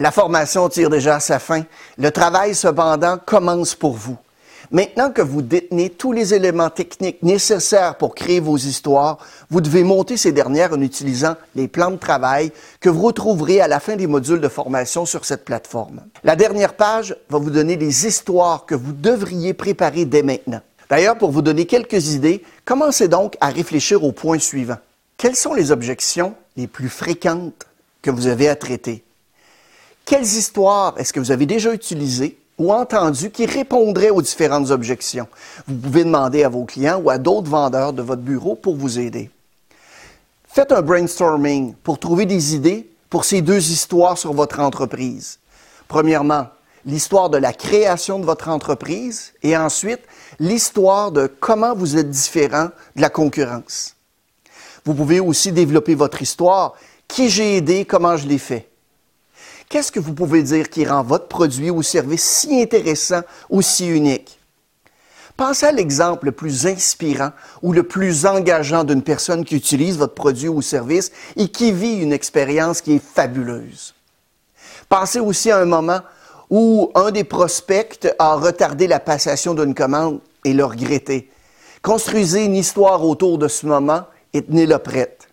La formation tire déjà à sa fin. Le travail, cependant, commence pour vous. Maintenant que vous détenez tous les éléments techniques nécessaires pour créer vos histoires, vous devez monter ces dernières en utilisant les plans de travail que vous retrouverez à la fin des modules de formation sur cette plateforme. La dernière page va vous donner les histoires que vous devriez préparer dès maintenant. D'ailleurs, pour vous donner quelques idées, commencez donc à réfléchir au point suivant. Quelles sont les objections les plus fréquentes que vous avez à traiter? Quelles histoires est-ce que vous avez déjà utilisées ou entendues qui répondraient aux différentes objections? Vous pouvez demander à vos clients ou à d'autres vendeurs de votre bureau pour vous aider. Faites un brainstorming pour trouver des idées pour ces deux histoires sur votre entreprise. Premièrement, l'histoire de la création de votre entreprise et ensuite l'histoire de comment vous êtes différent de la concurrence. Vous pouvez aussi développer votre histoire, qui j'ai aidé, comment je l'ai fait? Qu'est-ce que vous pouvez dire qui rend votre produit ou service si intéressant ou si unique? Pensez à l'exemple le plus inspirant ou le plus engageant d'une personne qui utilise votre produit ou service et qui vit une expérience qui est fabuleuse. Pensez aussi à un moment où un des prospects a retardé la passation d'une commande et l'a regretté. Construisez une histoire autour de ce moment et tenez-la prête.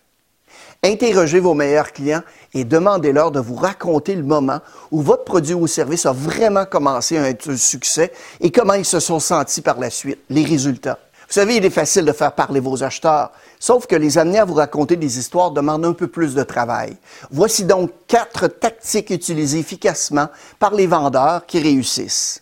Interrogez vos meilleurs clients et demandez-leur de vous raconter le moment où votre produit ou service a vraiment commencé à être un succès et comment ils se sont sentis par la suite, les résultats. Vous savez, il est facile de faire parler vos acheteurs, sauf que les amener à vous raconter des histoires demande un peu plus de travail. Voici donc quatre tactiques utilisées efficacement par les vendeurs qui réussissent.